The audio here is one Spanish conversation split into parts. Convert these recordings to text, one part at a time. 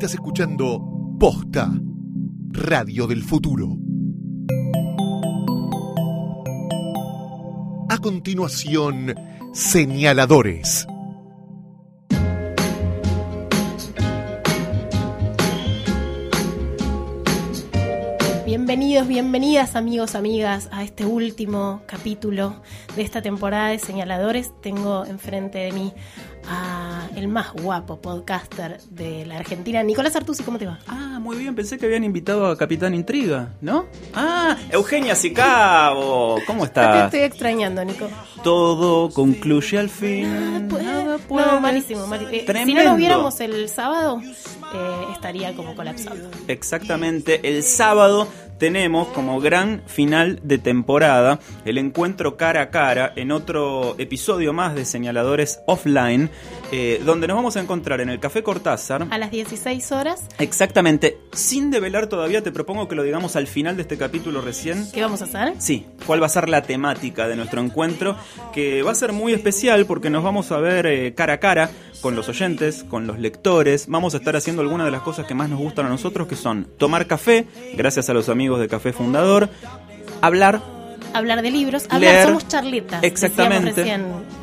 Estás escuchando Posta, Radio del Futuro. A continuación, señaladores. Bienvenidos, bienvenidas amigos, amigas a este último capítulo de esta temporada de Señaladores. Tengo enfrente de mí a el más guapo podcaster de la Argentina, Nicolás Artusi, ¿cómo te va? Ah, muy bien, pensé que habían invitado a Capitán Intriga, ¿no? Ah, Eugenia Sicabo, ¿cómo Te estás? estoy extrañando, Nico. Todo concluye al fin. Nada puede- Nada puede. No, malísimo, malísimo. Eh, si no nos viéramos el sábado, eh, estaría como colapsado. Exactamente, el sábado tenemos como gran final de temporada el encuentro cara a cara en otro episodio más de Señaladores Offline, eh, donde nos vamos a encontrar en el Café Cortázar. A las 16 horas, Exactamente, sin develar todavía, te propongo que lo digamos al final de este capítulo recién. ¿qué vamos a hacer? Sí, cuál va a ser la temática de nuestro encuentro, que va a ser muy especial porque nos vamos a ver eh, cara a cara con los oyentes, con los lectores. Vamos a estar haciendo algunas de las cosas que más nos gustan a nosotros, que son tomar café, gracias a los amigos de Café Fundador, hablar Hablar de libros, hablar, Leer. somos charletas. Exactamente.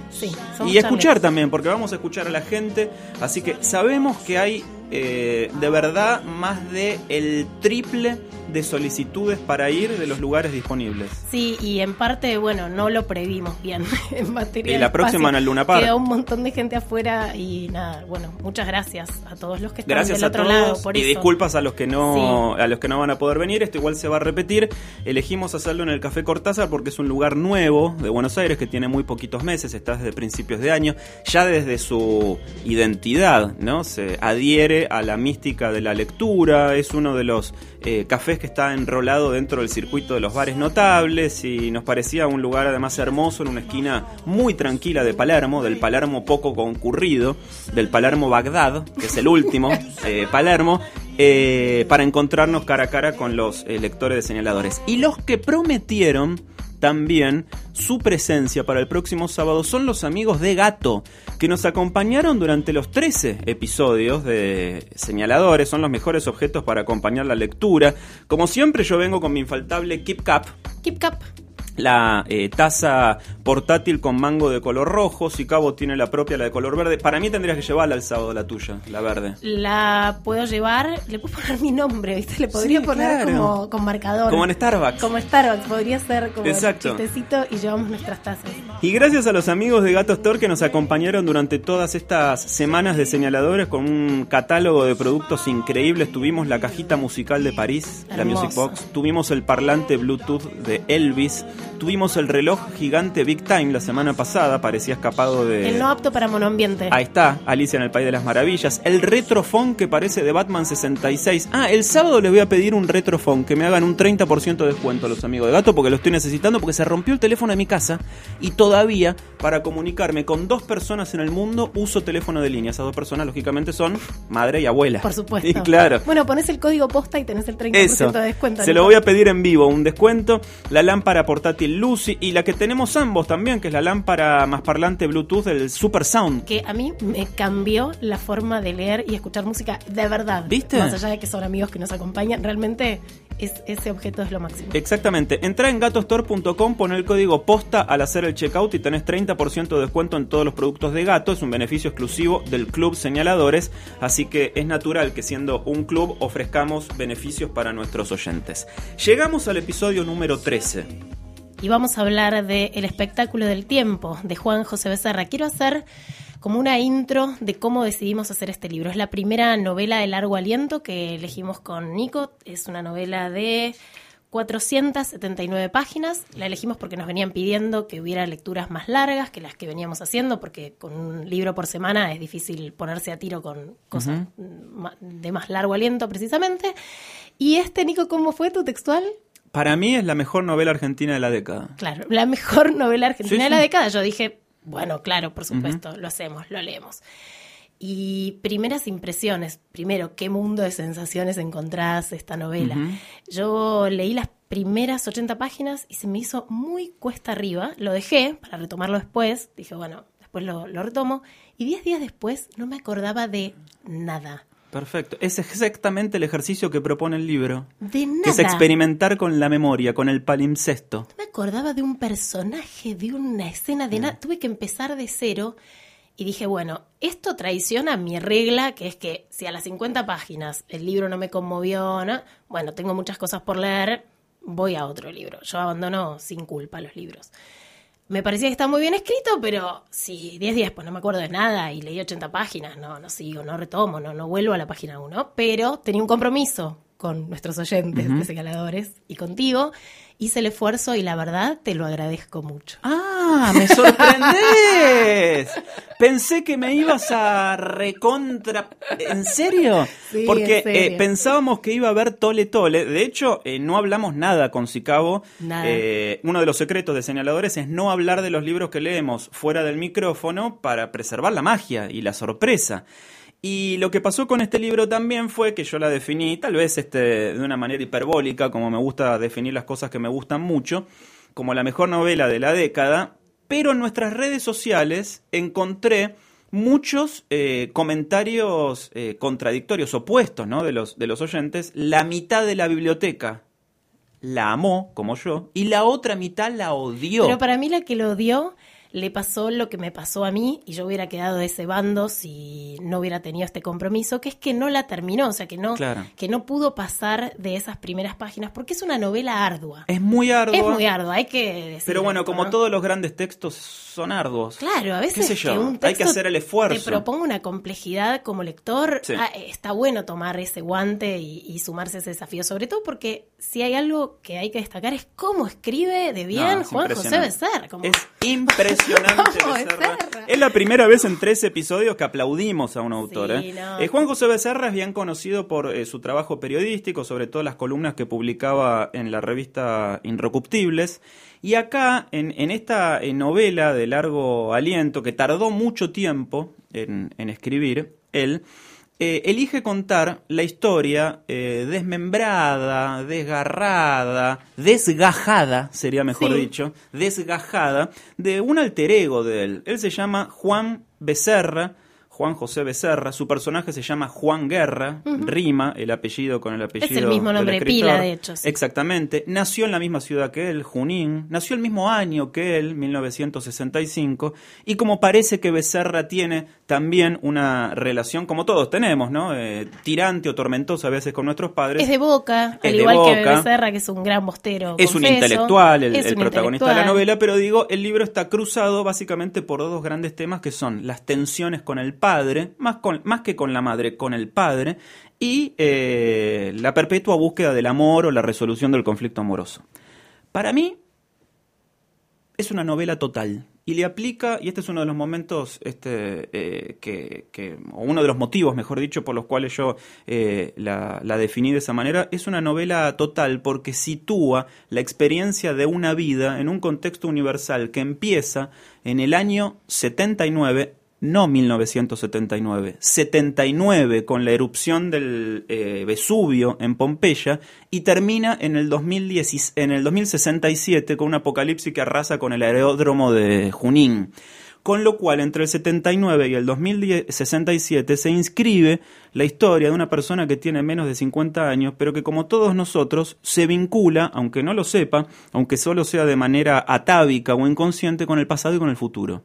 Sí, y escuchar también, porque vamos a escuchar a la gente. Así que sabemos que hay eh, de verdad más de el triple de solicitudes para ir de los lugares disponibles. Sí, y en parte, bueno, no lo previmos bien en materia Y de la próxima en el Luna Park. Quedó un montón de gente afuera y nada, bueno, muchas gracias a todos los que están Gracias del a otro todos lado por y eso. disculpas a los que no a los que no van a poder venir. Esto igual se va a repetir. Elegimos hacerlo en el Café Cortázar porque es un lugar nuevo de Buenos Aires que tiene muy poquitos meses, está desde principios de año. Ya desde su identidad, ¿no? Se adhiere a la mística de la lectura. Es uno de los eh, cafés que está enrolado dentro del circuito de los bares notables y nos parecía un lugar además hermoso en una esquina muy tranquila de Palermo, del Palermo poco concurrido, del Palermo Bagdad, que es el último eh, Palermo, eh, para encontrarnos cara a cara con los eh, lectores de señaladores. Y los que prometieron también su presencia para el próximo sábado son los amigos de Gato, que nos acompañaron durante los 13 episodios de Señaladores, son los mejores objetos para acompañar la lectura. Como siempre yo vengo con mi infaltable Keep Cap, Keep Cap. la eh, taza portátil con mango de color rojo, si Cabo tiene la propia, la de color verde. Para mí tendrías que llevarla al sábado, la tuya, la verde. La puedo llevar, le puedo poner mi nombre, ¿viste? Le podría Sí, poner claro. como con marcador. Como en Starbucks. Como Starbucks, podría ser como Exacto. chistecito y llevamos nuestras tazas. Y gracias a los amigos de Gato Store que nos acompañaron durante todas estas semanas de señaladores con un catálogo de productos increíbles. Tuvimos la cajita musical de París, la. Music Box. Tuvimos el parlante Bluetooth de Elvis. Tuvimos el reloj gigante Big Time la semana pasada, parecía escapado de... El no apto para monoambiente. Ahí está, Alicia en el País de las Maravillas. El retrofón que parece de Batman 66. Ah, el sábado les voy a pedir un retrofón, que me hagan un 30% de descuento a los amigos de Gato, porque lo estoy necesitando, porque se rompió el teléfono de mi casa y todavía para comunicarme con dos personas en el mundo uso teléfono de línea. Esas dos personas, lógicamente, son madre y abuela. Por supuesto. Y claro. Bueno, pones el código posta y tenés el 30% Eso. de descuento. Se lo voy a pedir en vivo, un descuento. La lámpara portátil Lucy y la que tenemos ambos también, que es la lámpara más parlante Bluetooth del Super Sound. que a mí me cambió la forma de leer y escuchar música de verdad. ¿Viste? Más allá de que son amigos que nos acompañan, realmente es, ese objeto es lo máximo. Exactamente. Entra en gatostore.com, pon el código posta al hacer el checkout y tenés 30% de descuento en todos los productos de gato. Es un beneficio exclusivo del Club Señaladores, así que es natural que siendo un club ofrezcamos beneficios para nuestros oyentes. Llegamos al episodio número 13. Y vamos a hablar de El espectáculo del tiempo de Juan José Becerra. Quiero hacer como una intro de cómo decidimos hacer este libro. Es la primera novela de largo aliento que elegimos con Nico. Es una novela de 479 páginas. La elegimos porque nos venían pidiendo que hubiera lecturas más largas que las que veníamos haciendo, porque con un libro por semana es difícil ponerse a tiro con cosas de más largo aliento precisamente. Y este, Nico, ¿cómo fue tu textual? Para mí es la mejor novela argentina de la década. Claro, la mejor novela argentina Sí, de la sí. década. Yo dije, bueno, claro, por supuesto, lo hacemos, lo leemos. Y primeras impresiones, primero, qué mundo de sensaciones encontrás esta novela. Yo leí las primeras 80 páginas y se me hizo muy cuesta arriba. Lo dejé para retomarlo después. Dije, bueno, después lo, lo retomo. Y 10 días después no me acordaba de nada. Perfecto. Es exactamente el ejercicio que propone el libro. De nada. Que es experimentar con la memoria, con el palimpsesto. me acordaba de un personaje, de una escena, de nada. Tuve que empezar de cero y dije, bueno, esto traiciona mi regla, que es que si a las 50 páginas el libro no me conmovió, ¿no? bueno, tengo muchas cosas por leer, voy a otro libro. Yo abandono sin culpa los libros. Me parecía que está muy bien escrito, pero si 10 días pues no me acuerdo de nada y leí 80 páginas, no, no sigo, no retomo, no, no vuelvo a la página 1. Pero tenía un compromiso con nuestros oyentes de señaladores y contigo. Hice el esfuerzo y la verdad te lo agradezco mucho. ¡Ah! ¡Me sorprendés! Pensé que me ibas a recontra. ¿En serio? Sí, Porque en serio. eh, pensábamos que iba a haber Tole Tole. De hecho, eh, no hablamos nada con Sicabo. Nada. Eh, uno de los secretos de señaladores es no hablar de los libros que leemos fuera del micrófono para preservar la magia y la sorpresa. Y lo que pasó con este libro también fue que yo la definí, tal vez este, de una manera hiperbólica, como me gusta definir las cosas que me gustan mucho, como la mejor novela de la década, pero en nuestras redes sociales encontré muchos eh, comentarios eh, contradictorios, opuestos, ¿no? De los, de los oyentes. La mitad de la biblioteca la amó, como yo, y la otra mitad la odió. Pero para mí la que lo odió le pasó lo que me pasó a mí y yo hubiera quedado de ese bando si no hubiera tenido este compromiso, que es que no la terminó, o sea, que no, Claro. que no pudo pasar de esas primeras páginas, porque es una novela ardua. Es muy arduo. Es muy ardua, hay que decir. Pero bueno, como todos los grandes textos son arduos. Claro, a veces ¿Qué sé yo? que un Hay que hacer el esfuerzo. Te propongo una complejidad como lector. Sí. ah, está bueno tomar ese guante y, y sumarse a ese desafío. Sobre todo porque si hay algo que hay que destacar es cómo escribe de bien No, es Juan José como- Es impresionante Vamos, Becerra. Becerra. Es la primera vez en tres episodios que aplaudimos a un autor. Sí, ¿eh? no. Eh, Juan José Becerra es bien conocido por eh, su trabajo periodístico, sobre todo las columnas que publicaba en la revista Inrecuptibles. Y acá, en, en esta novela de largo aliento, que tardó mucho tiempo en, en escribir, él eh, elige contar la historia eh, desmembrada, desgarrada, desgajada, sería mejor Sí. dicho, desgajada, de un alter ego de él. Él se llama Juan Becerra, Juan José Becerra, su personaje se llama Juan Guerra, rima el apellido con el apellido. el mismo del nombre de escritor. pila, de hecho, sí. Exactamente. Nació en la misma ciudad que él, Junín. Nació el mismo año que él, 1965. Y como parece que Becerra tiene también una relación, como todos tenemos, ¿no? Eh, tirante o tormentosa a veces con nuestros padres. Es de Boca, Es al igual que. Becerra, que es un gran bostero. Es un intelectual, el, Es el un protagonista de la novela, pero digo, el libro está cruzado básicamente por dos grandes temas que son las tensiones con el padre, más, que con la madre, con el padre, y eh, la perpetua búsqueda del amor o la resolución del conflicto amoroso. Para mí, es una novela total. Y le aplica, y este es uno de los momentos este, eh, que, que- o uno de los motivos, mejor dicho, por los cuales yo eh, la, la definí de esa manera, es una novela total porque sitúa la experiencia de una vida en un contexto universal que empieza en el año 79, no 1979, 79 con la erupción del eh, Vesubio en Pompeya y termina en el, 2010, en el 2067 con un apocalipsis que arrasa con el aeródromo de Junín. Con lo cual, entre el 79 y el 2067 se inscribe la historia de una persona que tiene menos de 50 años, pero que como todos nosotros se vincula, aunque no lo sepa, aunque solo sea de manera atávica o inconsciente, con el pasado y con el futuro.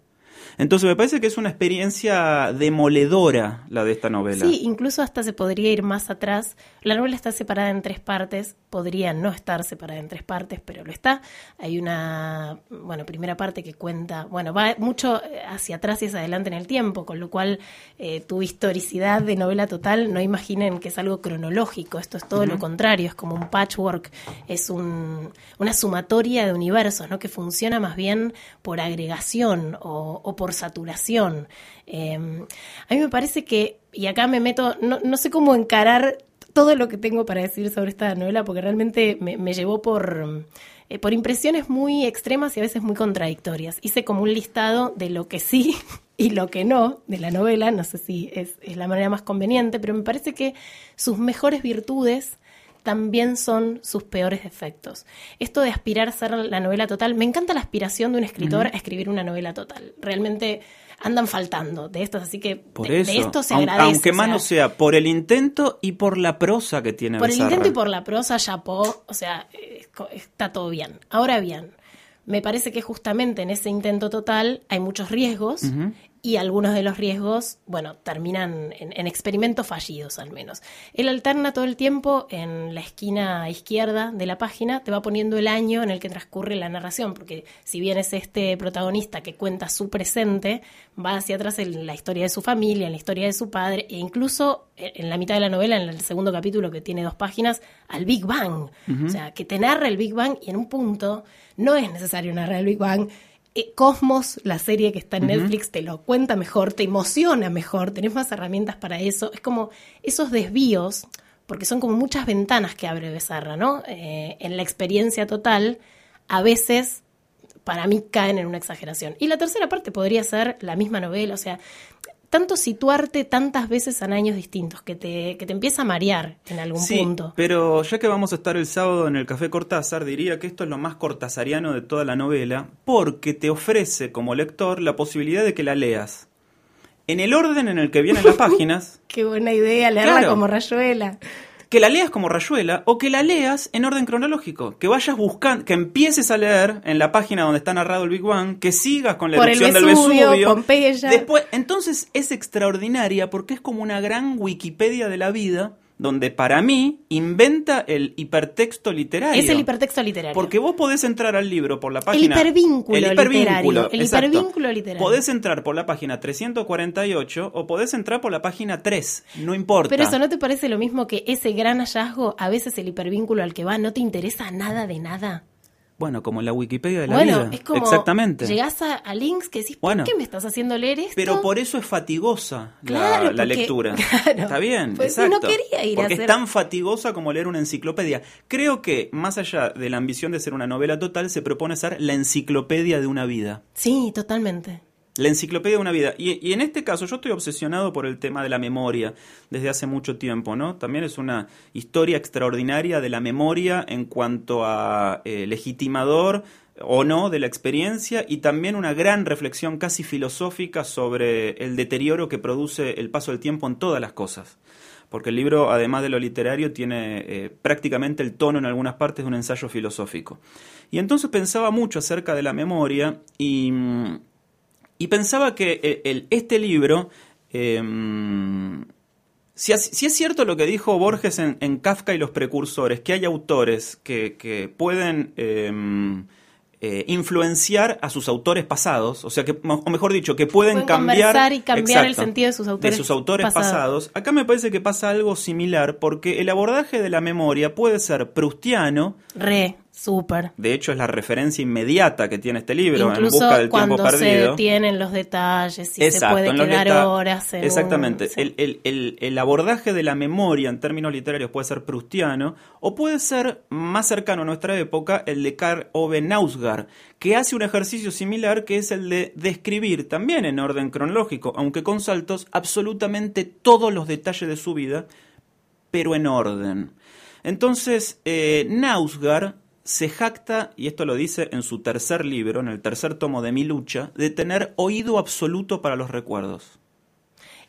Entonces me parece que es una experiencia demoledora la de esta novela. Sí, incluso hasta se podría ir más atrás. La novela está separada en tres partes, podría no estar separada en tres partes, pero lo está. Hay una, bueno, primera parte que cuenta, bueno, va mucho hacia atrás y hacia adelante en el tiempo, con lo cual eh, tu historicidad de novela total, no imaginen que es algo cronológico, esto es todo lo contrario, es como un patchwork, es un, una sumatoria de universos, ¿no? Que funciona más bien por agregación o, o por saturación. Eh, a mí me parece que, y acá me meto, no, no sé cómo encarar todo lo que tengo para decir sobre esta novela, porque realmente me, me llevó por, eh, por impresiones muy extremas y a veces muy contradictorias. Hice como un listado de lo que sí y lo que no de la novela, no sé si es, es la manera más conveniente, pero me parece que sus mejores virtudes también son sus peores defectos. Esto de aspirar a ser la novela total, me encanta la aspiración de un escritor a escribir una novela total. Realmente andan faltando de estos, así que Por de, eso, de esto se agradece. aunque o más sea, no sea por el intento y por la prosa que tiene por el intento y por la prosa, chapó, o sea, está todo bien. Ahora bien, me parece que justamente en ese intento total hay muchos riesgos y algunos de los riesgos, bueno, terminan en, en experimentos fallidos al menos. Él alterna todo el tiempo en la esquina izquierda de la página, te va poniendo el año en el que transcurre la narración, porque si bien es este protagonista que cuenta su presente, va hacia atrás en la historia de su familia, en la historia de su padre, e incluso en la mitad de la novela, en el segundo capítulo que tiene dos páginas, al Big Bang. O sea, que te narra el Big Bang y en un punto no es necesario narrar el Big Bang. Eh, Cosmos, la serie que está en Netflix, te lo cuenta mejor, te emociona mejor, tenés más herramientas para eso. Es como esos desvíos, porque son como muchas ventanas que abre Becerra, ¿no? Eh, en la experiencia total, a veces para mí caen en una exageración. Y la tercera parte podría ser la misma novela, o sea, tanto situarte tantas veces en años distintos que te, que te empieza a marear en algún Sí, punto. pero ya que vamos a estar el sábado en el Café Cortázar, diría que esto es lo más cortázariano de toda la novela, porque te ofrece como lector la posibilidad de que la leas. En el orden en el que vienen las páginas, Qué buena idea leerla Claro. como rayuela. Que la leas como rayuela o que la leas en orden cronológico, que vayas buscando, que empieces a leer en la página donde está narrado el Big Bang, que sigas con la Por el del Vesubio, Vesubio. Pompeya. Después, entonces es extraordinaria porque es como una gran Wikipedia de la vida donde para mí inventa el hipertexto literario. Es el hipertexto literario. Porque vos podés entrar al libro por la página. hipervínculo literario, el hipervínculo literario. Podés entrar por la página 348 o podés entrar por la página 3. No importa. Pero eso no te parece lo mismo que ese gran hallazgo, a veces el hipervínculo al que va no te interesa nada de nada. Bueno, como la Wikipedia de la bueno, vida. es como Exactamente. llegás a, a links que decís, Bueno. ¿por qué me estás haciendo leer esto? Pero por eso es fatigosa la- Claro, la, porque- lectura. claro. Está bien, Pues exacto. no quería ir a porque hacer- es tan fatigosa como leer una enciclopedia. Creo que, más allá de la ambición de ser una novela total, se propone ser la enciclopedia de una vida. Sí, totalmente. La enciclopedia de una vida. Y, en este caso yo estoy obsesionado por el tema de la memoria desde hace mucho tiempo, ¿no? También es una historia extraordinaria de la memoria en cuanto a eh, legitimador o no de la experiencia y también una gran reflexión casi filosófica sobre el deterioro que produce el paso del tiempo en todas las cosas. Porque el libro, además de lo literario, tiene eh, prácticamente el tono en algunas partes de un ensayo filosófico. Y entonces pensaba mucho acerca de la memoria y... y pensaba que el- el- este libro, em, si, es cierto lo que dijo Borges en, en Kafka y los precursores, que hay autores que, que pueden em, eh, influenciar a sus autores pasados, o sea, que, o mejor dicho, que pueden, Pueden cambiar, y cambiar el sentido de sus autores sus autores pasados. pasados. Acá me parece que pasa algo similar, porque el abordaje de la memoria puede ser prustiano, Re, súper. de hecho es la referencia inmediata que tiene este libro, en Incluso busca del cuando tiempo se perdido. detienen los detalles y se puede en quedar horas en Exactamente. un- sí. El, el- el- el abordaje de la memoria en términos literarios puede ser prustiano o puede ser más cercano a nuestra época el de Karl Ove Nausgaard, que hace un ejercicio similar que es el de describir también en orden cronológico, aunque con saltos, absolutamente todos los detalles de su vida, pero en orden. Entonces, eh, Nausgaard se jacta, y esto lo dice en su tercer libro, en el tercer tomo de Mi lucha, de tener oído absoluto para los recuerdos.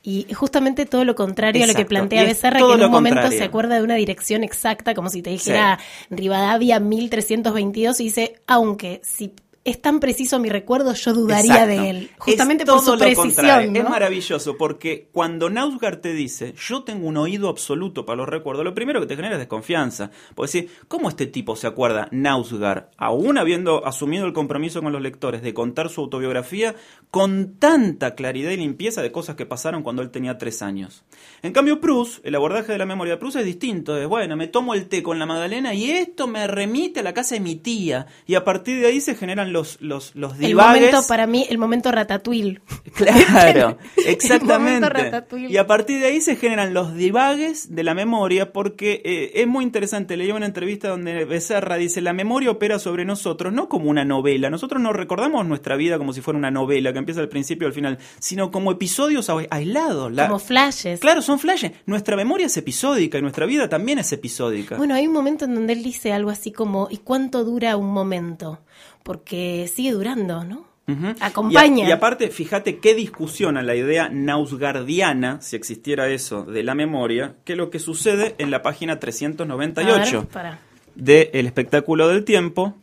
Y justamente todo lo contrario a lo que plantea Becerra, que en un momento contrario. se acuerda de una dirección exacta, como si te dijera Rivadavia 1322, y dice, aunque si es tan preciso mi recuerdo, yo dudaría Exacto. de él. Justamente Es por su precisión. ¿no? Es maravilloso porque cuando Nausgaard te dice, yo tengo un oído absoluto para los recuerdos, lo primero que te genera es desconfianza. Porque decir, ¿cómo este tipo se acuerda, Nausgaard, aún habiendo asumido el compromiso con los lectores de contar su autobiografía con tanta claridad y limpieza de cosas que pasaron cuando él tenía tres años? En cambio, Proust, el abordaje de la memoria de Proust es distinto. Es, bueno, me tomo el té con la Magdalena y esto me remite a la casa de mi tía. Y a partir de ahí se generan los, los, los El divagues. momento, para mí, el momento ratatouille. Claro, El exactamente. ratatouille. Y a partir de ahí se generan los divagues de la memoria, porque eh, es muy interesante. Leí una entrevista donde Becerra dice: La memoria opera sobre nosotros, no como una novela. Nosotros no recordamos nuestra vida como si fuera una novela que empieza al principio y al final, sino como episodios aislados. La- Como flashes. Claro, son flashes. Nuestra memoria es episódica y nuestra vida también es episódica. Bueno, hay un momento en donde él dice algo así como, ¿y cuánto dura un momento? Porque sigue durando, ¿no? Acompaña. Y, a- y aparte, fíjate qué discusión a la idea nausgardiana, si existiera eso, de la memoria, que lo que sucede en la página A 398 ver, para. de El espectáculo del tiempo,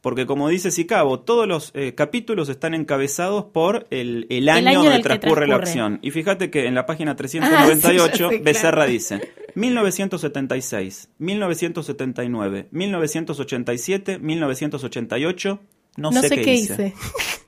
porque como dice Sicabo, todos los eh, capítulos están encabezados por el, el año, donde el que transcurre la acción. Y fíjate que en la página 398 Ah, sí, ya sé, Becerra claro. dice 1976, 1979, 1987, 1988, no, No, sé, sé, qué, qué hice. hice.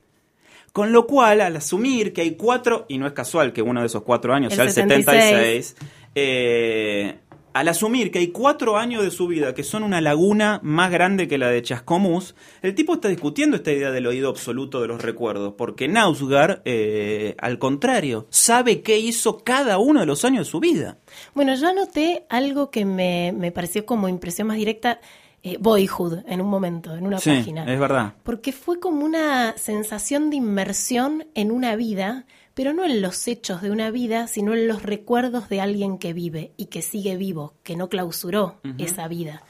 Con lo cual, al asumir que hay cuatro, y no es casual que uno de esos cuatro años El sea el 76, 76, eh, al asumir que hay cuatro años de su vida que son una laguna más grande que la de Chascomús, el tipo está discutiendo esta idea del oído absoluto de los recuerdos, porque Nausgar, eh, al contrario, sabe qué hizo cada uno de los años de su vida. Bueno, yo anoté algo que me, me pareció como impresión más directa, eh, Boyhood, en un momento, en una Sí, página. es verdad. Porque fue como una sensación de inmersión en una vida, pero no en los hechos de una vida, sino en los recuerdos de alguien que vive y que sigue vivo, que no clausuró esa vida.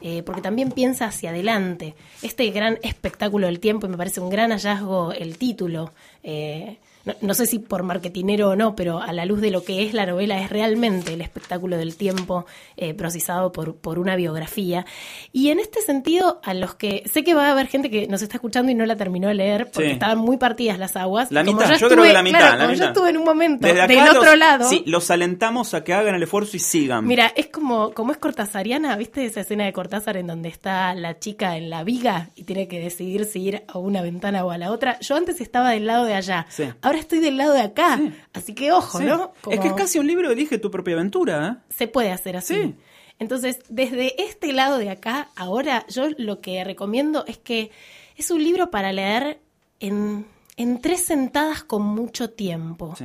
Eh, porque también piensa hacia adelante. Este gran espectáculo del tiempo, y me parece un gran hallazgo el título. eh, no, no sé si por marketinero o no, pero a la luz de lo que es la novela, es realmente el espectáculo del tiempo eh, procesado por, por una biografía. Y en este sentido, a los que sé que va a haber gente que nos está escuchando y no la terminó de leer porque Sí. estaban muy partidas las aguas. La mitad, yo, estuve- creo que la mitad. claro, la como yo mitad. estuve en un momento Desde del los- otro lado. Sí, los alentamos a que hagan el esfuerzo y sigan. Mira, es como, como es cortasariana, ¿viste esa escena de Cortázar en donde está la chica en la viga y tiene que decidir si ir a una ventana o a la otra? Yo antes estaba del lado de allá, Sí. Ahora estoy del lado de acá, Sí. así que ojo, Sí. ¿no? Es que es casi un libro Elige tu propia aventura. ¿eh? Se puede hacer así. Sí. Entonces, desde este lado de acá, ahora yo lo que recomiendo es que es un libro para leer en, en tres sentadas con mucho tiempo. Sí.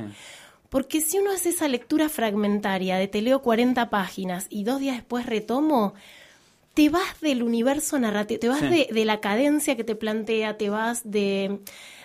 Porque si uno hace esa lectura fragmentaria de te leo 40 páginas y dos días después retomo, te vas del universo narrativo, te vas Sí. de, de la cadencia que te plantea, te vas de,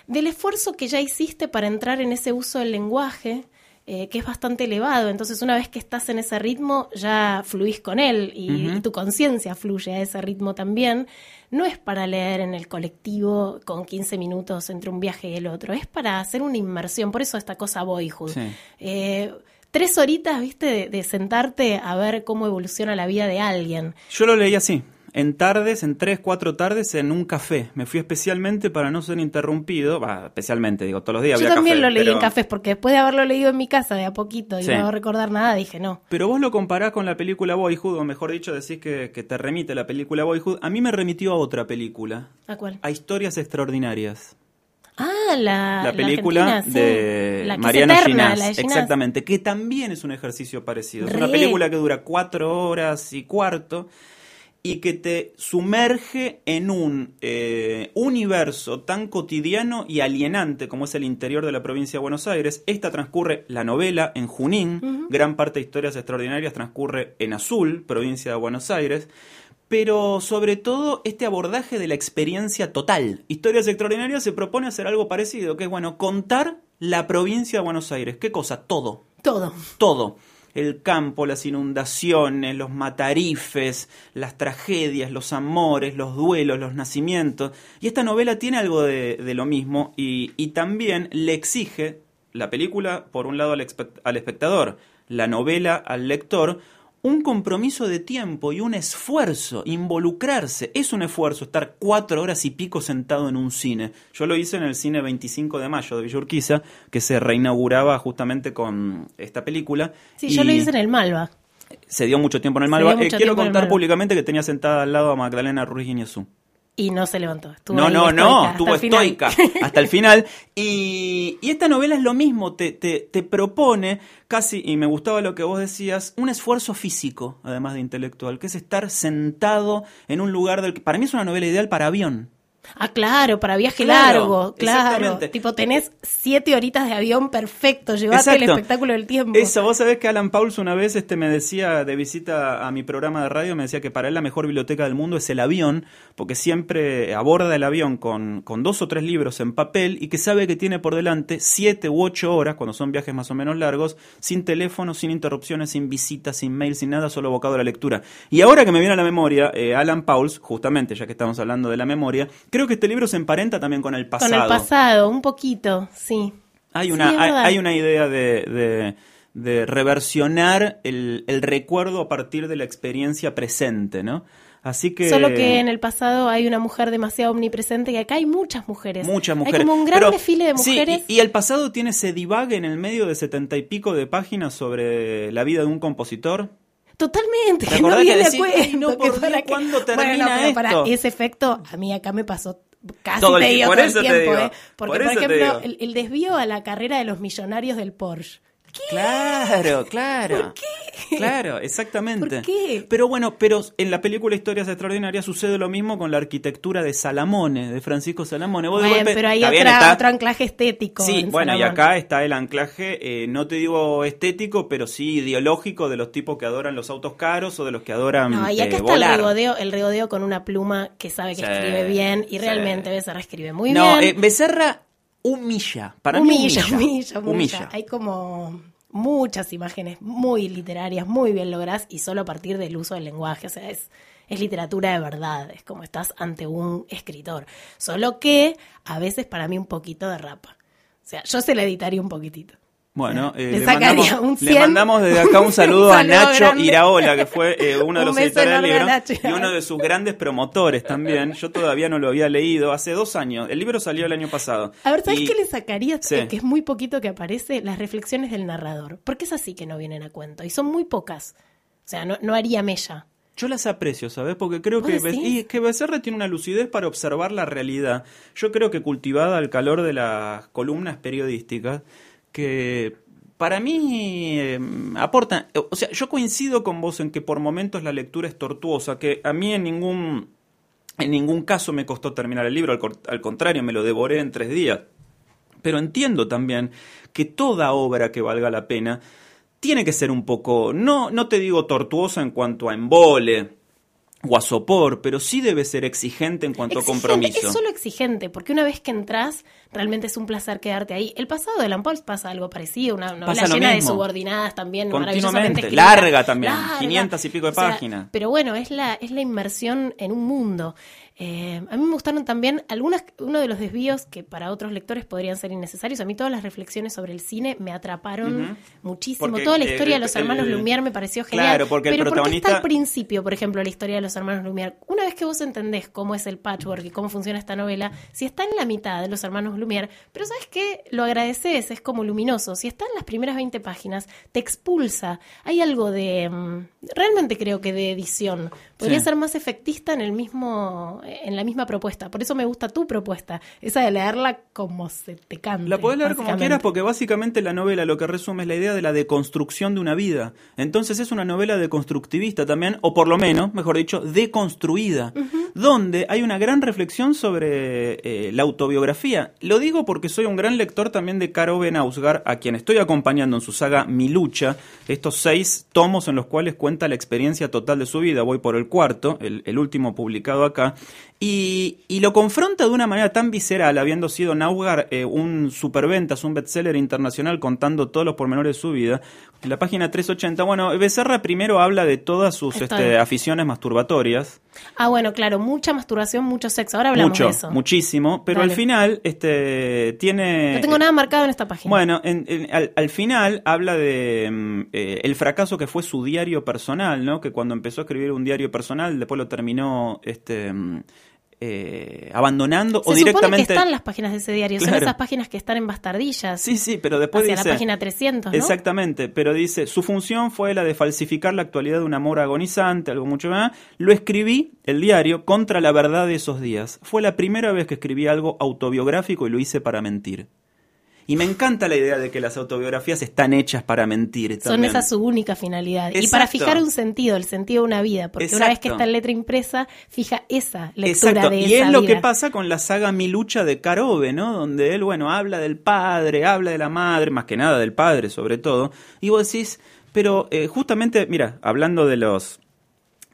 del esfuerzo que ya hiciste para entrar en ese uso del lenguaje, eh, que es bastante elevado. Entonces, una vez que estás en ese ritmo, ya fluís con él y, y tu conciencia fluye a ese ritmo también. No es para leer en el colectivo con 15 minutos entre un viaje y el otro, es para hacer una inmersión. Por eso esta cosa boyhood. Sí. Eh, tres horitas, viste, de, de sentarte a ver cómo evoluciona la vida de alguien. Yo lo leí así, en tardes, en tres, cuatro tardes, en un café. Me fui especialmente para no ser interrumpido. Va, especialmente, digo, todos los días Yo había también café, lo leí pero- en cafés, porque después de haberlo leído en mi casa de a poquito y Sí. no recordar nada, dije no. Pero vos lo comparás con la película Boyhood, o mejor dicho, decís que, que te remite la película Boyhood. A mí me remitió a otra película, ¿A cuál? a Historias Extraordinarias. Ah, la, la película argentina, sí. de La eterna, Ginás. la de Ginás. Exactamente, que también es un ejercicio parecido. Es una película que dura cuatro horas y cuarto y que te sumerge en un eh, universo tan cotidiano y alienante como es el interior de la provincia de Buenos Aires. Esta transcurre la novela en Junín, gran parte de historias extraordinarias transcurre en Azul, provincia de Buenos Aires. Pero sobre todo este abordaje de la experiencia total. Historias extraordinarias se propone hacer algo parecido, que es bueno, contar la provincia de Buenos Aires. ¿Qué cosa? Todo Todo. todo. El campo, las inundaciones, los matarifes, las tragedias, los amores, los duelos, los nacimientos. Y esta novela tiene algo de, de lo mismo y, y también le exige la película, por un lado, al, expect- al espectador, la novela al lector, un compromiso de tiempo y un esfuerzo, involucrarse. Es un esfuerzo estar cuatro horas y pico sentado en un cine. Yo lo hice en el cine 25 de mayo de Villa Urquiza, que se reinauguraba justamente con esta película. Sí, y yo lo hice en el Malva. Se dio mucho tiempo en el Malva. Eh, quiero contar públicamente que tenía sentada al lado a Magdalena Ruiz Guiñazú. Y no se levantó. Estuvo No, no, estoica no, estuvo estoica hasta el final. Y, y esta novela es lo mismo, te, te, te propone casi, y me gustaba lo que vos decías, un esfuerzo físico, además de intelectual, que es estar sentado en un lugar del que para mí es una novela ideal para avión. Ah, claro, para viaje Claro, largo, claro. Tipo, tenés siete horitas de avión perfecto, llevate Exacto. el espectáculo del tiempo. Eso, vos sabés que Alan Pauls una vez este, me decía, de visita a mi programa de radio, me decía que para él la mejor biblioteca del mundo es el avión, porque siempre aborda el avión con, con dos o tres libros en papel y que sabe que tiene por delante siete u ocho horas, cuando son viajes más o menos largos, sin teléfono, sin interrupciones, sin visitas, sin mail, sin nada, solo abocado a la lectura. Y ahora que me viene a la memoria, eh, Alan Pauls, justamente ya que estamos hablando de la memoria, creo que este libro se emparenta también con el pasado. Con el pasado, un poquito, sí. Hay una, hay, hay una idea de, de- de reversionar el, el recuerdo a partir de la experiencia presente, ¿no? Así que... Solo que en el pasado hay una mujer demasiado omnipresente y acá hay muchas mujeres. Muchas mujeres. Hay como un gran Pero- desfile de sí, mujeres. y, y el pasado tiene ese divague en el medio de setenta y pico de páginas sobre la vida de un compositor. Totalmente, ¿Te que no que viene a decís, cuento. "Ay, no, que por para Dios, que- ¿cuándo termina bueno, pero para ese efecto, a mí acá me pasó casi Todo el te ti- digo por todo el te tiempo, digo, ¿eh? Porque, por ejemplo, el desvío a la carrera de los millonarios del Porsche. Claro, claro. ¿Por qué? Claro, exactamente. ¿Por qué? Pero bueno, pero en la película Historias Extraordinarias sucede lo mismo con la arquitectura de Salamone, de Francisco Salamone. Vos de Bueno, golpe- pero hay otra- está- otro anclaje estético. Sí, en bueno, y acá está el anclaje, eh, no te digo estético, pero sí ideológico de los tipos que adoran los autos caros o de los que adoran No, y acá eh, está volar. el regodeo, el regodeo con una pluma que sabe que Sí, escribe bien y sí. realmente Becerra escribe muy no, bien. eh, Becerra humilla, para humilla, mí humilla, humilla, humilla. Hay como muchas imágenes muy literarias, muy bien logradas y solo a partir del uso del lenguaje. O sea, es, es literatura de verdad. Es como estás ante un escritor. Solo que a veces para mí un poquito de rapa. O sea, yo se la editaría un poquitito. Bueno, eh, le le, sacaría mandamos, un le 100. mandamos desde acá un saludo a saludo Nacho grande. Iraola, que fue eh, uno de Un los editores del libro y uno de sus grandes promotores también. Yo todavía no lo había leído hace dos años. El libro salió el año pasado. A ver, ¿sabes Y- qué le sacaría? Sí. Eh, Que es muy poquito que aparece, las reflexiones del narrador. Porque es así que no vienen a cuento. Y son muy pocas. O sea, no, no haría mella. Yo las aprecio, ¿sabes? Porque creo ¿Vos que, y es que Becerra tiene una lucidez para observar la realidad. Yo creo que cultivada al calor de las columnas periodísticas, que para mí eh, aporta, o sea, yo coincido con vos en que por momentos la lectura es tortuosa, que a mí en ningún, en ningún caso me costó terminar el libro, al contrario, me lo devoré en tres días. Pero entiendo también que toda obra que valga la pena tiene que ser un poco, no, no te digo tortuosa en cuanto a embole o a sopor, pero sí debe ser exigente en cuanto a compromiso. Es solo exigente, porque una vez que entras, realmente es un placer quedarte ahí. El pasado de Lampolz pasa algo parecido, una novela llena de subordinadas también, Continuamente, maravillosamente larga también, 500 y pico de O sea, páginas. Pero bueno, es la, es la inmersión en un mundo. Eh, a mí me gustaron también algunas, uno de los desvíos que para otros lectores podrían ser innecesarios. A mí todas las reflexiones sobre el cine me atraparon muchísimo. Porque, Toda la historia de los hermanos el- Lumière me pareció genial. Claro, porque el pero ¿por qué está al principio, por ejemplo, la historia de los hermanos Lumière? Una vez que vos entendés cómo es el patchwork y cómo funciona esta novela, si está en la mitad de los hermanos Lumière, pero ¿sabes qué? Lo agradeces, es como luminoso. Si está en las primeras 20 páginas, te expulsa. Hay algo de... mm, Realmente creo que de edición. Podría Sí. ser más efectista en el mismo en la misma propuesta. Por eso me gusta tu propuesta, esa de leerla como se te cante. La podés leer como quieras porque básicamente la novela lo que resume es la idea de la deconstrucción de una vida. Entonces es una novela deconstructivista también, o por lo menos, mejor dicho, deconstruida, donde hay una gran reflexión sobre eh, la autobiografía. Lo digo porque soy un gran lector también de Caro Ben Ausgar, a quien estoy acompañando en su saga Mi lucha, estos seis tomos en los cuales cuenta la experiencia total de su vida. Voy por el cuarto, el, el último publicado acá, y, y lo confronta de una manera tan visceral, habiendo sido Naugar eh, un superventas, un bestseller internacional contando todos los pormenores de su vida. En la página 380, bueno, Becerra primero habla de todas sus este, aficiones masturbatorias. Ah, bueno, claro, mucha masturbación, mucho sexo. Ahora hablamos Mucho, de eso. muchísimo, pero Dale. al final este, tiene... No tengo nada marcado en esta página. Bueno, en- en- al, al final habla de mm, eh, el fracaso que fue su diario personal, ¿no? Que cuando empezó a escribir un diario personal, después lo terminó este, mm, eh, abandonando Se o directamente. que están las páginas de ese diario, son esas páginas que están en bastardillas. Sí, sí, pero después hacia dice. la página 300, ¿no? Exactamente, pero dice, su función fue la de falsificar la actualidad de un amor agonizante, algo mucho más. Lo escribí, el diario, contra la verdad de esos días. Fue la primera vez que escribí algo autobiográfico y lo hice para mentir. Y me encanta la idea de que las autobiografías están hechas para mentir. Son esa su única finalidad. Y para fijar un sentido, el sentido de una vida. Porque una vez que está en letra impresa, fija esa lectura Exacto. de y es lo que pasa con la saga Mi lucha de Carobe, ¿no? Donde él, bueno, habla del padre, habla de la madre, más que nada del padre sobre todo. Y vos decís, pero eh, justamente, mira, hablando de los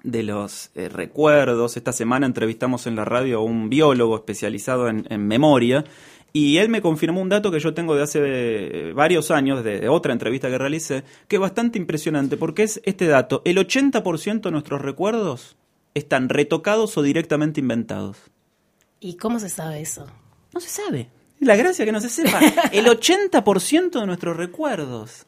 de los eh, recuerdos. Esta semana entrevistamos en la radio a un biólogo especializado en, memoria y él me confirmó un dato que yo tengo de hace eh, varios años, de, otra entrevista que realicé, que es bastante impresionante, porque es este dato, el 80% de nuestros recuerdos están retocados o directamente inventados. ¿Y cómo se sabe eso? No se sabe. La gracia que no se sepa. El 80% de nuestros recuerdos.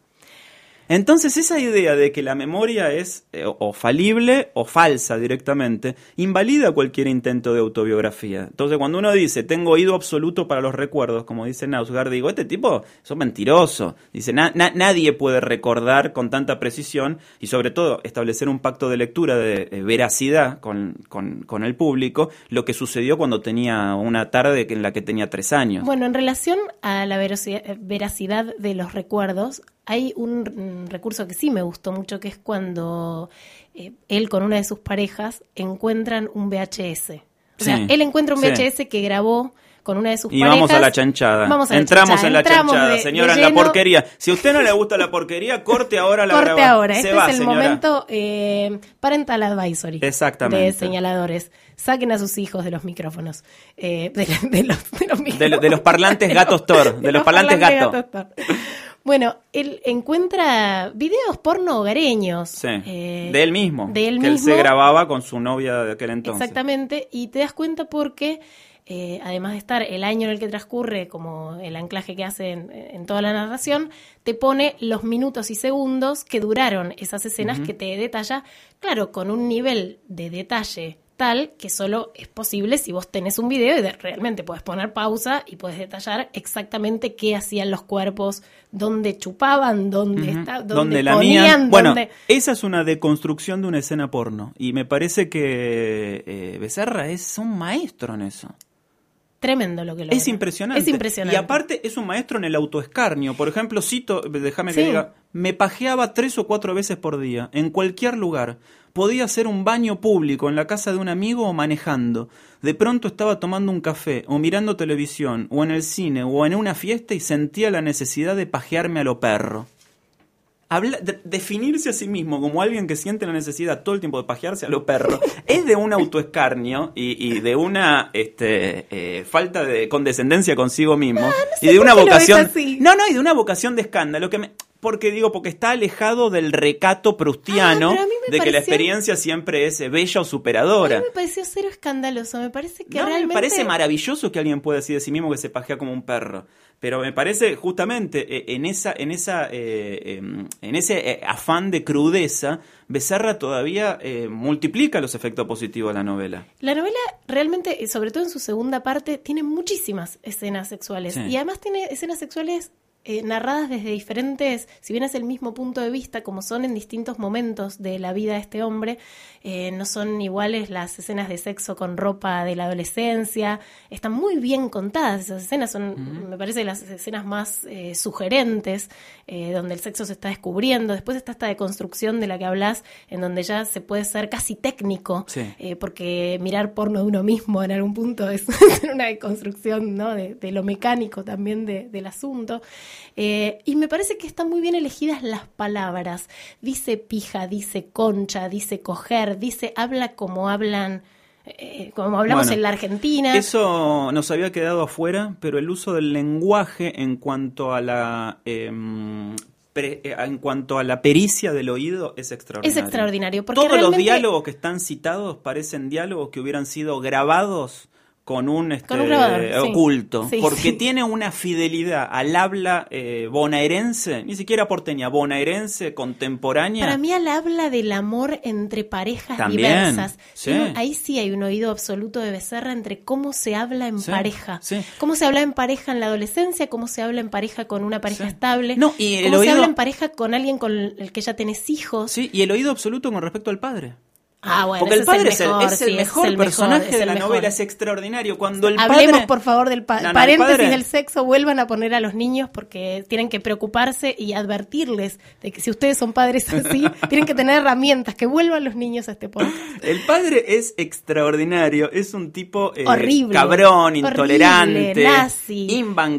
Entonces esa idea de que la memoria es eh, o falible o falsa directamente, invalida cualquier intento de autobiografía. Entonces cuando uno dice, tengo oído absoluto para los recuerdos, como dice Nausgard, digo, este tipo es mentiroso. Dice, nadie puede recordar con tanta precisión y sobre todo establecer un pacto de lectura de, veracidad con, con, el público, lo que sucedió cuando tenía una tarde en la que tenía tres años. Bueno, en relación a la veracidad de los recuerdos, hay un recurso que sí me gustó mucho, que es cuando eh, él con una de sus parejas encuentran un VHS. O sea, él encuentra un VHS que grabó con una de sus parejas. Y vamos a la chanchada. Entramos en la chanchada, señora, en la porquería. Si a usted no le gusta la porquería, corte ahora la Corte ahora. este es el momento eh, parental advisory. Exactamente. De señaladores. Saquen a sus hijos de los micrófonos. Eh, de, los, de, los, parlantes gatos Thor. De, los, parlantes, gatos bueno, él encuentra videos porno hogareños. Sí, eh, de él mismo. De él que él se grababa con su novia de aquel entonces. Exactamente, y te das cuenta porque, eh, además de estar el año en el que transcurre como el anclaje que hace en, toda la narración, te pone los minutos y segundos que duraron esas escenas que te detalla, claro, con un nivel de detalle que solo es posible si vos tenés un video y realmente puedes poner pausa y puedes detallar exactamente qué hacían los cuerpos, dónde chupaban, dónde, dónde, la ponían, Bueno, esa es una deconstrucción de una escena porno y me parece que eh, Becerra es un maestro en eso. Tremendo lo que lo Es impresionante. Es impresionante. Y aparte es un maestro en el autoescarnio. Por ejemplo, cito, déjame que diga, me pajeaba tres o cuatro veces por día, en cualquier lugar. Podía hacer un baño público en la casa de un amigo o manejando. De pronto estaba tomando un café o mirando televisión o en el cine o en una fiesta y sentía la necesidad de pajearme a lo perro definirse a sí mismo como alguien que siente la necesidad todo el tiempo de pajearse a los perros es de un autoescarnio y, de una este, eh, falta de condescendencia consigo mismo ah, y de una vocación no no y de una vocación de escándalo que me, porque digo, porque está alejado del recato prustiano ah, de que la experiencia siempre es bella o superadora. A mí me pareció cero escandaloso, me parece que realmente... me parece maravilloso que alguien pueda decir de sí mismo que se pajea como un perro, pero me parece justamente eh, en esa en esa eh, em, en ese eh, afán de crudeza Becerra todavía multiplica los efectos positivos de la novela. La novela realmente, sobre todo en su segunda parte, tiene muchísimas escenas sexuales y además tiene escenas sexuales eh, narradas desde diferentes, si bien es el mismo punto de vista, como son en distintos momentos de la vida de este hombre, eh, no son iguales las escenas de sexo con ropa de la adolescencia, están muy bien contadas esas escenas, son, me parece, las escenas más eh, sugerentes, donde el sexo se está descubriendo, después está esta deconstrucción de la que hablas, en donde ya se puede ser casi técnico, porque mirar porno de uno mismo en algún punto es una deconstrucción ¿no? de, lo mecánico también del asunto. Eh, y me parece que están muy bien elegidas las palabras. Dice pija, dice concha, dice coger, dice habla como hablan. Eh, como hablamos en la Argentina. Eso nos había quedado afuera, pero el uso del lenguaje en cuanto a la em, eh, en cuanto a la pericia del oído es extraordinario. Es extraordinario. Todos los diálogos que están citados parecen diálogos que hubieran sido grabados con un, este, oculto, porque tiene una fidelidad al habla eh, bonaerense, ni siquiera porteña, bonaerense, contemporánea. Para mí al habla del amor entre parejas diversas. Ahí sí hay un oído absoluto de Becerra entre cómo se habla en pareja, cómo se habla en pareja en la adolescencia, cómo se habla en pareja con una pareja estable, no, y cómo se habla en pareja con alguien con el que ya tenés hijos. Sí, y el oído absoluto con respecto al padre. Ah, bueno, Porque el padre es el mejor, es el sí, ese mejor es el mejor, personaje de la mejor. novela, es extraordinario. Cuando el Hablemos, padre... por favor, del pa- No, paréntesis padre- del sexo. Vuelvan a poner a los niños porque tienen que preocuparse y advertirles de que si ustedes son padres así, tienen que tener herramientas. Que vuelvan los niños a este podcast. El padre es extraordinario, es un tipo eh, Horrible, cabrón, horrible, intolerante, nazi.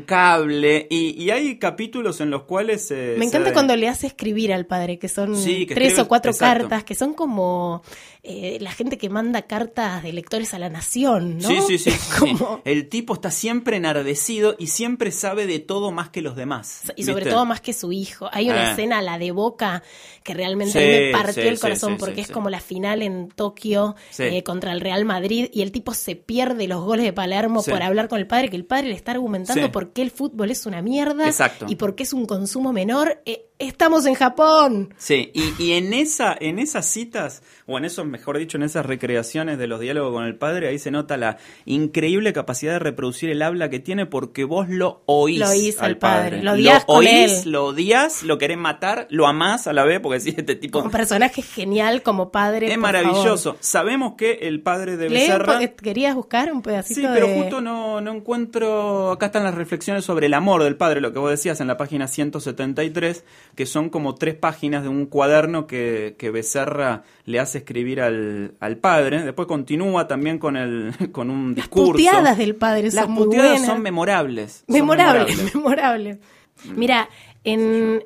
imbancable, y, y hay capítulos en los cuales... eh, Me encanta cuando le hace escribir al padre, que son Sí, que tres escribe- o cuatro exacto. cartas, que son como eh, la gente que manda cartas de lectores a la nación, ¿no? Sí, sí, sí. Como- El tipo está siempre enardecido y siempre sabe de todo más que los demás. Y sobre ¿viste? todo más que su hijo. Hay una Ah. escena, la de Boca, que realmente Sí, me partió sí, el corazón sí, porque es como la final en Tokio eh, contra el Real Madrid y el tipo se pierde los goles de Palermo por hablar con el padre, que el padre le está argumentando por qué el fútbol es una mierda Exacto. y por qué es un consumo menor. Eh, estamos en Japón. Sí, y, y en esa, en esas citas, o en esos, mejor dicho, en esas recreaciones de los diálogos con el padre, ahí se nota la increíble capacidad de reproducir el habla que tiene porque vos lo oís, Lo oís al al padre, lo Lo, odias con oís, él. lo odias, lo querés matar, lo amás a la vez, porque sí, este tipo Un personaje genial como padre. es por maravilloso. Sabemos que el padre de favor. Becerra... po- ¿Querías buscar un pedacito Sí, pero de- justo no, no encuentro. Acá están las reflexiones sobre el amor del padre, lo que vos decías en la página 173, que son como tres páginas de un cuaderno que, que Becerra le hace escribir al, al padre. Después continúa también con, el, con un Las discurso. puteadas del padre Las son muy puteadas buenas. son memorables. son Memorable, memorables. memorable. Mira, en,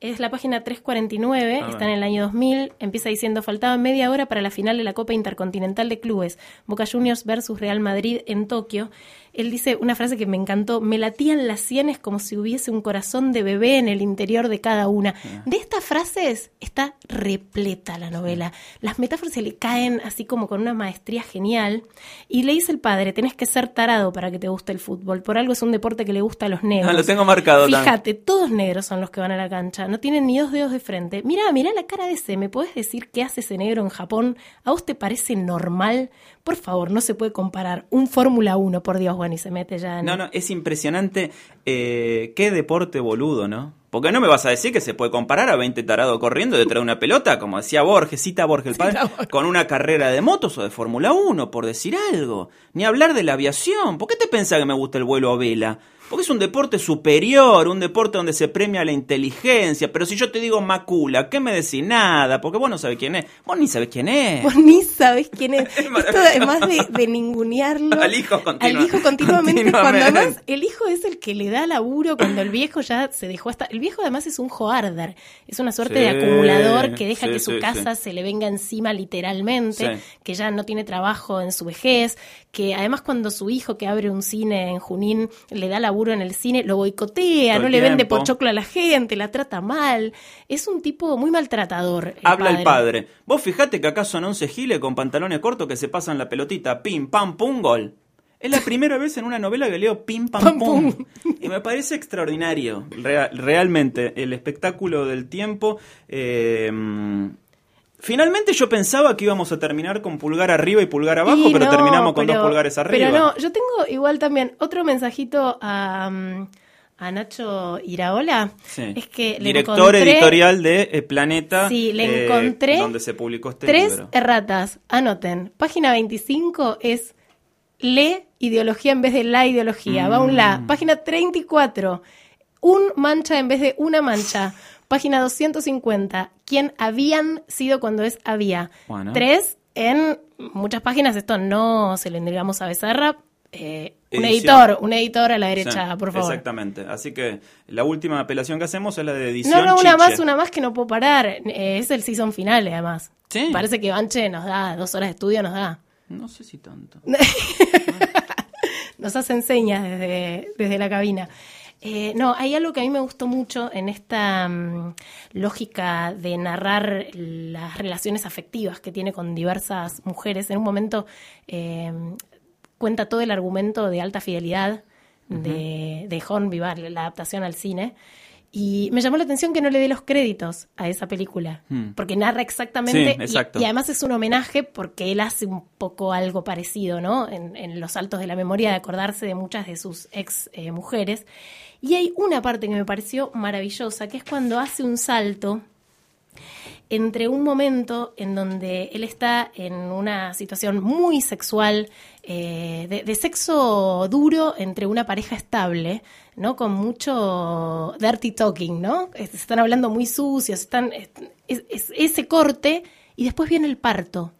es la página 349, A está en el año 2000, empieza diciendo, faltaba media hora para la final de la Copa Intercontinental de Clubes, Boca Juniors versus Real Madrid en Tokio. Él dice una frase que me encantó, me latían las sienes como si hubiese un corazón de bebé en el interior de cada una. De estas frases está repleta la novela. Las metáforas se le caen así como con una maestría genial. Y le dice el padre, tenés que ser tarado para que te guste el fútbol. Por algo es un deporte que le gusta a los negros. Ah, lo tengo marcado. Fíjate, todos negros son los que van a la cancha. No tienen ni dos dedos de frente. Mirá, mirá la cara de ese. ¿Me podés decir qué hace ese negro en Japón? ¿A vos te parece normal? Por favor, no se puede comparar. Un Fórmula 1, por Dios, bueno, y se mete ya en... No, no, es impresionante. eh, qué deporte boludo, ¿no? Porque no me vas a decir que se puede comparar a 20 tarados corriendo detrás de una pelota, como decía Borges, cita Borges el padre, con una carrera de motos o de Fórmula 1, por decir algo. Ni hablar de la aviación. ¿Por qué te pensás que me gusta el vuelo a vela? Porque es un deporte superior, un deporte donde se premia la inteligencia. Pero si yo te digo Macula, ¿qué me decís? Nada, porque vos no sabés quién es. Vos ni sabés quién es. Vos ni sabés quién es. Esto además de, de ningunearlo. Al hijo Al hijo continuamente. Cuando además el hijo es el que le da laburo cuando el viejo ya se dejó hasta. El viejo además es un joarder. Es una suerte de acumulador que deja sí, que su sí, casa se le venga encima literalmente. Que ya no tiene trabajo en su vejez. Que además cuando su hijo que abre un cine en Junín le da laburo en el cine, lo boicotea, Todo no le vende pochoclo a la gente, la trata mal. Es un tipo muy maltratador. Habla el padre. Vos fijate que acá son 11 giles con pantalones cortos que se pasan la pelotita, pim, pam, pum, gol. Es la primera vez en una novela que leo pim, pam, Pam, pum. pum. Y me parece extraordinario, rea- realmente, el espectáculo del tiempo. eh, finalmente yo pensaba que íbamos a terminar con pulgar arriba y pulgar abajo, Y pero no, terminamos con pero- dos pulgares arriba. Pero no, yo tengo igual también otro mensajito a, mm, a Nacho Iraola. Sí. Es que le Director encontré editorial de eh, Planeta, Sí, le eh, encontré donde se publicó este tres libro. erratas. Anoten. Página 25 es lee ideología en vez de la ideología. Va un Mm. la. Página 34. Un mancha en vez de una mancha. Página 250. ¿Quién habían sido cuando es había? Bueno. Tres en muchas páginas. Esto no se lo entregamos a Becerra. Eh, un editor, un editor a la derecha, Sí, por favor. Exactamente. Así que la última apelación que hacemos es la de edición. No, no, una Chiche. más, una más que no puedo parar. Eh, es el season final, además. Sí. Parece que Banche nos da dos horas de estudio, nos da. No sé si tanto. Nos hacen señas desde, desde la cabina. Eh, no, hay algo que a mí me gustó mucho en esta mm, lógica de narrar las relaciones afectivas que tiene con diversas mujeres. En un momento eh, cuenta todo el argumento de alta fidelidad de, de John Vivar, la adaptación al cine. Y me llamó la atención que no le dé los créditos a esa película, Hmm. porque narra exactamente, Sí, y- y, además es un homenaje porque él hace un poco algo parecido, ¿no? En, en los saltos de la memoria de acordarse de muchas de sus ex eh, mujeres. Y hay una parte que me pareció maravillosa, que es cuando hace un salto entre un momento en donde él está en una situación muy sexual, eh, de, sexo duro entre una pareja estable, ¿no? Con mucho dirty talking, ¿no? Se están hablando muy sucios, están, ese corte, y después viene el parto.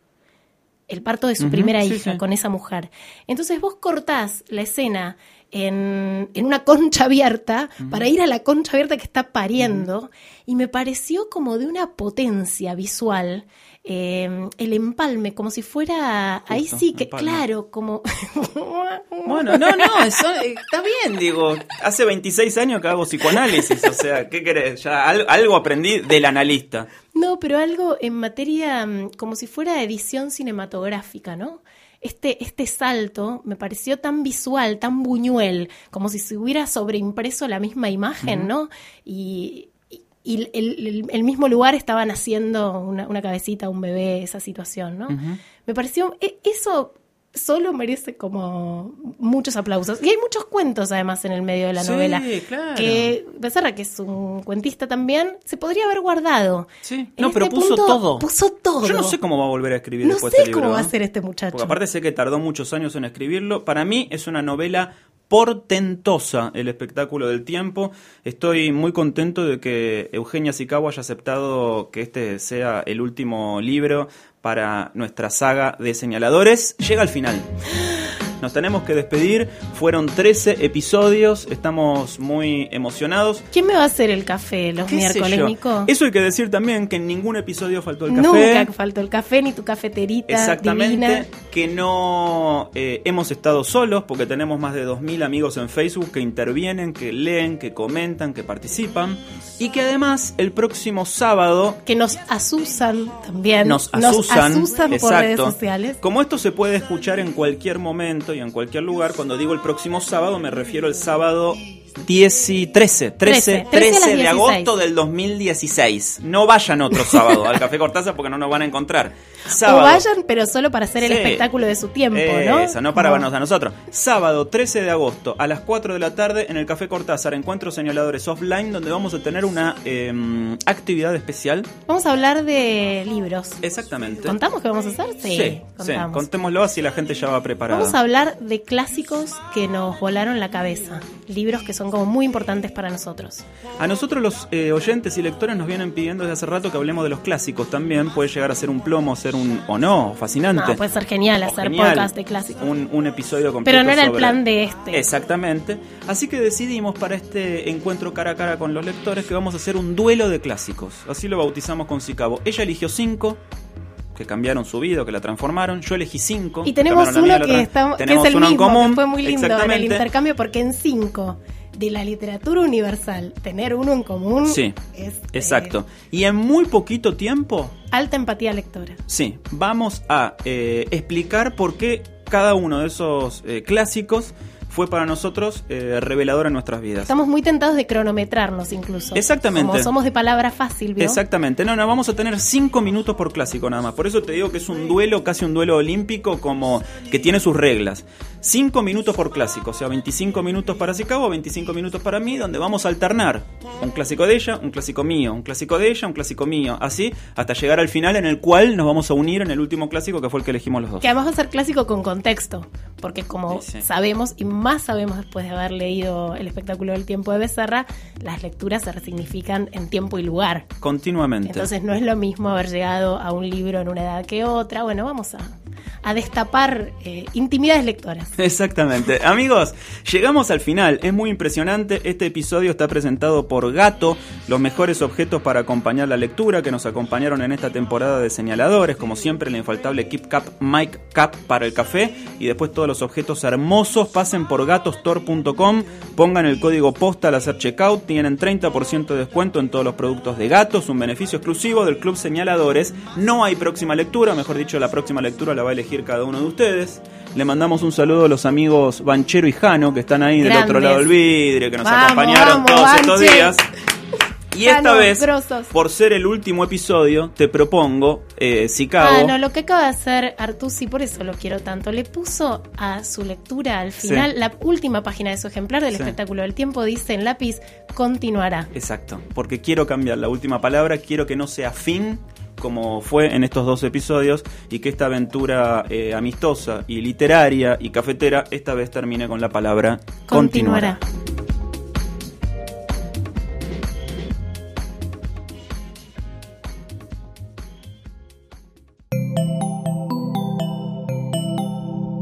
El parto de su primera hija con esa mujer. Entonces vos cortás la escena en, una concha abierta para ir a la concha abierta que está pariendo y me pareció como de una potencia visual em, el empalme, como si fuera, ahí sí que, claro, como... bueno, no, no, eso está bien, digo, hace 26 años que hago psicoanálisis, o sea, ¿qué querés? Ya algo aprendí del analista. No, pero algo en materia mm, como si fuera edición cinematográfica, ¿no? este, este salto me pareció tan visual, tan buñuel, como si se hubiera sobreimpreso la misma imagen, ¿no? Y, y el, el, mismo lugar estaba naciendo una, una, cabecita, un bebé, esa situación, ¿no? Me pareció, e, eso solo merece como muchos aplausos. Y hay muchos cuentos además en el medio de la sí, novela. Claro. Que Becerra, que es un cuentista también, se podría haber guardado. Sí. no, pero este puso todo. Puso todo. Yo no sé cómo va a volver a escribir no después sé este libro. cómo va a ¿eh? ser este muchacho. Porque aparte sé que tardó muchos años en escribirlo. Para mí es una novela portentosa el espectáculo del tiempo. Estoy muy contento de que Eugenia Sicabo haya aceptado que este sea el último libro para nuestra saga de señaladores. Llega al final. Nos tenemos que despedir. Fueron 13 episodios. Estamos muy emocionados. ¿Quién me va a hacer el café los miércoles, Nico? Eso hay que decir también que en ningún episodio faltó el café. Nunca faltó el café ni tu cafeterita. Exactamente. Que no eh, hemos estado solos porque tenemos más de 2.000 amigos en Facebook que intervienen, que leen, que comentan, que participan. Y que además el próximo sábado. Que nos asusan también. Nos asusan. Nos asusan por redes sociales. Como esto se puede escuchar en cualquier momento y en cualquier lugar. Cuando digo el próximo sábado, me refiero al sábado 10 y 13, 13, 13, de agosto del 2016. No vayan otro sábado al Café Cortázar porque no nos van a encontrar. O vayan, pero solo para hacer el espectáculo de su tiempo, ¿no? Eso, no para vernos a nosotros. Sábado 13 de agosto a las 4 de la tarde en el Café Cortázar, encuentros señaladores offline, donde vamos a tener una em, actividad especial. Vamos a hablar de libros. Exactamente. ¿Contamos qué vamos a hacer? Sí, sí, contémoslo así la gente ya va preparada. Vamos a hablar de clásicos que nos volaron la cabeza. Libros que son como muy importantes para nosotros. A nosotros los eh, oyentes y lectores nos vienen pidiendo desde hace rato que hablemos de los clásicos también. Puede llegar a ser un plomo, ser un... o no, fascinante. puede ser genial hacer podcast de clásicos. Un, episodio completo Pero no era el plan de este. Exactamente. Así que decidimos para este encuentro cara a cara con los lectores que vamos a hacer un duelo de clásicos. Así lo bautizamos con Sicabo. Ella eligió cinco que cambiaron su vida, que la transformaron. Yo elegí cinco. Y tenemos uno que, está, que, es el mismo, común. fue muy lindo en el intercambio porque en cinco de la literatura universal, tener uno en común sí, es... Exacto. y en muy poquito tiempo... Alta empatía lectora. Sí, vamos a eh, explicar por qué cada uno de esos eh, clásicos fue para nosotros eh, revelador en nuestras vidas. Estamos muy tentados de cronometrarnos incluso. Exactamente. Como somos de palabra fácil, ¿vio? Exactamente. No, no, vamos a tener cinco minutos por clásico nada más. Por eso te digo que es un duelo, casi un duelo olímpico, como que tiene sus reglas. 5 minutos por clásico, o sea, 25 minutos para Chicago, 25 minutos para mí, donde vamos a alternar un clásico de ella, un clásico mío, un clásico de ella, un clásico mío, así hasta llegar al final en el cual nos vamos a unir en el último clásico que fue el que elegimos los dos. Que además va a ser clásico con contexto, porque como sabemos y más sabemos después de haber leído el espectáculo del tiempo de Becerra, las lecturas se resignifican en tiempo y lugar. Continuamente. Entonces no es lo mismo haber llegado a un libro en una edad que otra. Bueno, vamos a, a destapar eh, intimidades lectoras. Exactamente. Amigos, llegamos al final. Es muy impresionante. Este episodio está presentado por Gato, los mejores objetos para acompañar la lectura que nos acompañaron en esta temporada de señaladores. Como siempre, la infaltable Keep Cap Mike Cap para el café. Y después todos los objetos hermosos. Pasen por gatostore.com. Pongan el código posta al hacer checkout. Tienen 30% de descuento en todos los productos de Gatos. Un beneficio exclusivo del Club Señaladores. No hay próxima lectura. Mejor dicho, la próxima lectura la va a elegir cada uno de ustedes. Le mandamos un saludo a los amigos Banchero y Jano que están ahí del otro lado del vidrio, que nos acompañaron todos estos días. Y esta vez, por ser el último episodio, te propongo, eh, Ah, no, lo que acaba de hacer Artusi, por eso lo quiero tanto, le puso a su lectura al final, la última página de su ejemplar del espectáculo del tiempo dice en lápiz, continuará. Exacto, porque quiero cambiar la última palabra, quiero que no sea fin, como fue en estos dos episodios, y que esta aventura eh, amistosa y literaria y cafetera esta vez termine con la palabra continuará.